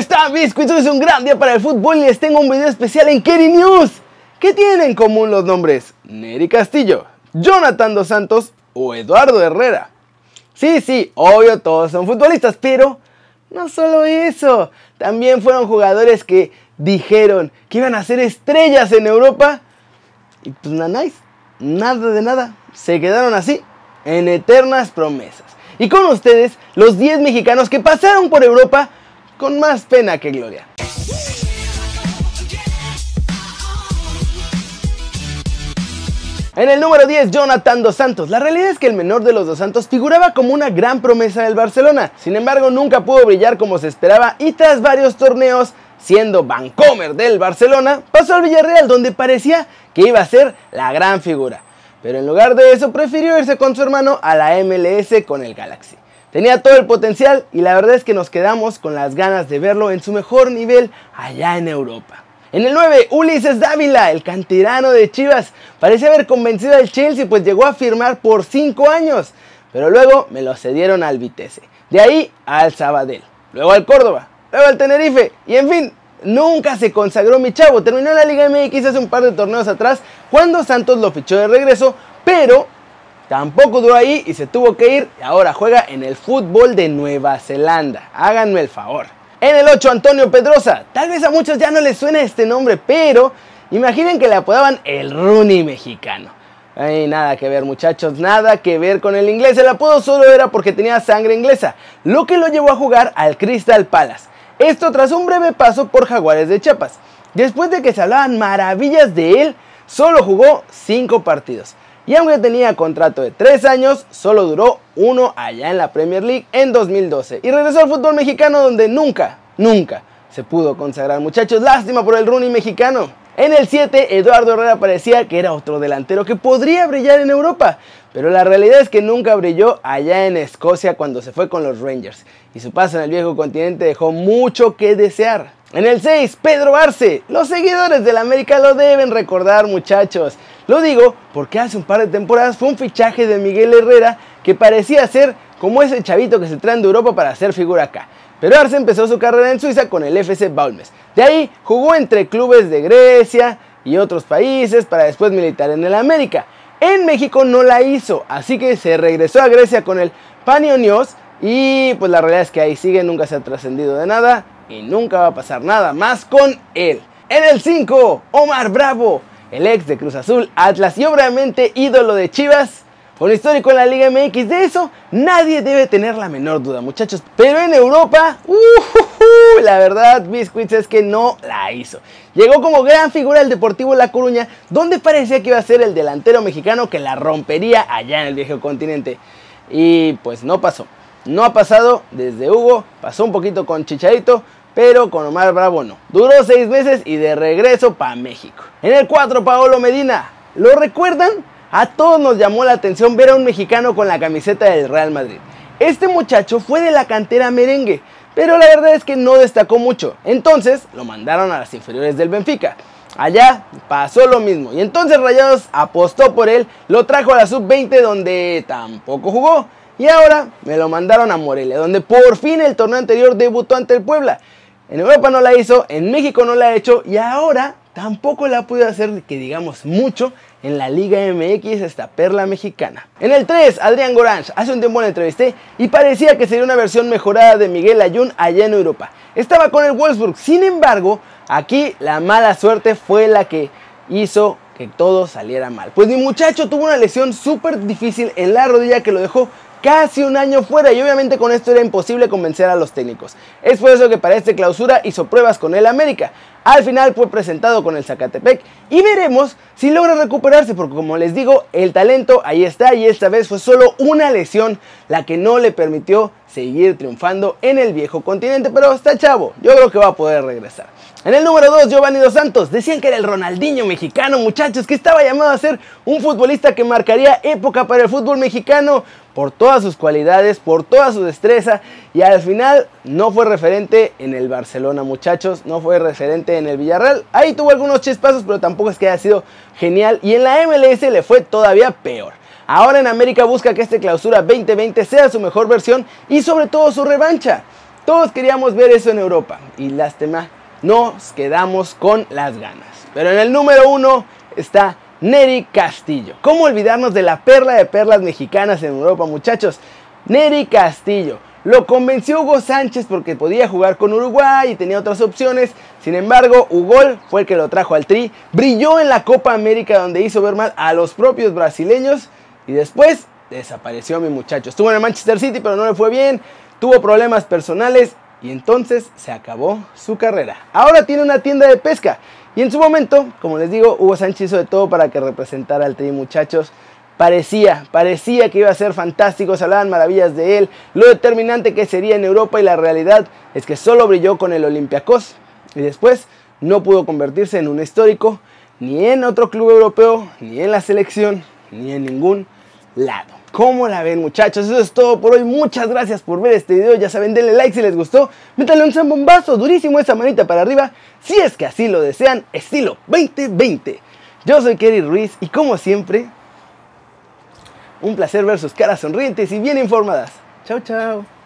están, Biscuits? Es un gran día para el fútbol y les tengo un video especial en Kerry News. ¿Qué tienen en común los nombres Neri Castillo, Jonathan Dos Santos o Eduardo Herrera? Sí, sí, obvio, todos son futbolistas, pero no solo eso. También fueron jugadores que dijeron que iban a ser estrellas en Europa. Y pues nada, nada de nada. Se quedaron así, en eternas promesas. Y con ustedes, los 10 mexicanos que pasaron por Europa con más pena que gloria. En el número 10, Jonathan Dos Santos. La realidad es que el menor de los Dos Santos figuraba como una gran promesa del Barcelona. Sin embargo, nunca pudo brillar como se esperaba y tras varios torneos, siendo Vancomer del Barcelona, pasó al Villarreal donde parecía que iba a ser la gran figura. Pero en lugar de eso, prefirió irse con su hermano a la MLS con el Galaxy. Tenía todo el potencial y la verdad es que nos quedamos con las ganas de verlo en su mejor nivel allá en Europa. En el 9, Ulises Dávila, el canterano de Chivas, parecía haber convencido al Chelsea pues llegó a firmar por 5 años, pero luego me lo cedieron al Vitesse. De ahí al Sabadell, luego al Córdoba, luego al Tenerife y en fin, nunca se consagró mi chavo. Terminó la Liga MX hace un par de torneos atrás cuando Santos lo fichó de regreso, pero Tampoco duró ahí y se tuvo que ir y ahora juega en el fútbol de Nueva Zelanda. Háganme el favor. En el 8, Antonio Pedrosa. Tal vez a muchos ya no les suena este nombre, pero imaginen que le apodaban el Rooney mexicano. Ay, nada que ver muchachos, nada que ver con el inglés. El apodo solo era porque tenía sangre inglesa, lo que lo llevó a jugar al Crystal Palace. Esto tras un breve paso por Jaguares de Chiapas. Después de que se hablaban maravillas de él, solo jugó 5 partidos y aunque tenía contrato de 3 años, solo duró uno allá en la Premier League en 2012 y regresó al fútbol mexicano donde nunca, nunca se pudo consagrar. Muchachos, lástima por el Rooney mexicano. En el 7, Eduardo Herrera parecía que era otro delantero que podría brillar en Europa, pero la realidad es que nunca brilló allá en Escocia cuando se fue con los Rangers, y su paso en el viejo continente dejó mucho que desear. En el 6, Pedro Arce. Los seguidores del América lo deben recordar, muchachos. Lo digo porque hace un par de temporadas fue un fichaje de Miguel Herrera que parecía ser como ese chavito que se traen de Europa para hacer figura acá. Pero Arce empezó su carrera en Suiza con el FC Baulmes. De ahí jugó entre clubes de Grecia y otros países para después militar en el América. En México no la hizo, así que se regresó a Grecia con el Panionios y pues la realidad es que ahí sigue, nunca se ha trascendido de nada y nunca va a pasar nada más con él. En el 5, Omar Bravo, el ex de Cruz Azul, Atlas y obviamente ídolo de Chivas, con histórico en la Liga MX. De eso nadie debe tener la menor duda, muchachos. Pero en Europa, la verdad, Biscuits es que no la hizo. Llegó como gran figura del Deportivo La Coruña, donde parecía que iba a ser el delantero mexicano que la rompería allá en el viejo continente. Y pues no pasó. No ha pasado desde Hugo, pasó un poquito con Chicharito, pero con Omar Bravo no. Duró seis meses y de regreso para México. En el 4, Paolo Medina. ¿Lo recuerdan? A todos nos llamó la atención ver a un mexicano con la camiseta del Real Madrid. Este muchacho fue de la cantera merengue, pero la verdad es que no destacó mucho. Entonces lo mandaron a las inferiores del Benfica. Allá pasó lo mismo y entonces Rayados apostó por él, lo trajo a la sub-20 donde tampoco jugó. Y ahora me lo mandaron a Morelia, donde por fin el torneo anterior debutó ante el Puebla. En Europa no la hizo, en México no la ha hecho y ahora tampoco la pudo hacer, que digamos, mucho en la Liga MX, esta perla mexicana. En el 3, Adrián Gorange. Hace un tiempo la entrevisté y parecía que sería una versión mejorada de Miguel Ayun allá en Europa. Estaba con el Wolfsburg, sin embargo, aquí la mala suerte fue la que hizo que todo saliera mal. Pues mi muchacho tuvo una lesión súper difícil en la rodilla que lo dejó casi un año fuera y obviamente con esto era imposible convencer a los técnicos. Es por eso que para esta clausura hizo pruebas con el América. Al final fue presentado con el Zacatepec y veremos si logra recuperarse porque como les digo, el talento ahí está y esta vez fue solo una lesión la que no le permitió seguir triunfando en el viejo continente, pero está chavo, yo creo que va a poder regresar. En el número 2, Giovanni Dos Santos. Decían que era el Ronaldinho mexicano, muchachos, que estaba llamado a ser un futbolista que marcaría época para el fútbol mexicano por todas sus cualidades, por toda su destreza y al final no fue referente en el Barcelona, muchachos, no fue referente en el Villarreal. Ahí tuvo algunos chispazos, pero tampoco es que haya sido genial y en la MLS le fue todavía peor. Ahora en América busca que este clausura 2020 sea su mejor versión y sobre todo su revancha. Todos queríamos ver eso en Europa y lástima, nos quedamos con las ganas. Pero en el número uno está Neri Castillo. ¿Cómo olvidarnos de la perla de perlas mexicanas en Europa, muchachos? Neri Castillo. Lo convenció Hugo Sánchez porque podía jugar con Uruguay y tenía otras opciones. Sin embargo, Hugo fue el que lo trajo al Tri. Brilló en la Copa América donde hizo ver mal a los propios brasileños. Y después desapareció mi muchacho. Estuvo en el Manchester City pero no le fue bien. Tuvo problemas personales y entonces se acabó su carrera. Ahora tiene una tienda de pesca y en su momento, como les digo, Hugo Sánchez hizo de todo para que representara al Tri, muchachos. Parecía, parecía que iba a ser fantástico, se hablaban maravillas de él, lo determinante que sería en Europa y la realidad es que solo brilló con el Olympiacos y después no pudo convertirse en un histórico ni en otro club europeo, ni en la selección, ni en ningún lado. ¿Cómo la ven muchachos? Eso es todo por hoy. Muchas gracias por ver este video. Ya saben, denle like si les gustó. Métanle un zambombazo durísimo esa manita para arriba. Si es que así lo desean. Estilo 2020. Yo soy Kerry Ruiz y como siempre, un placer ver sus caras sonrientes y bien informadas. Chao, chao.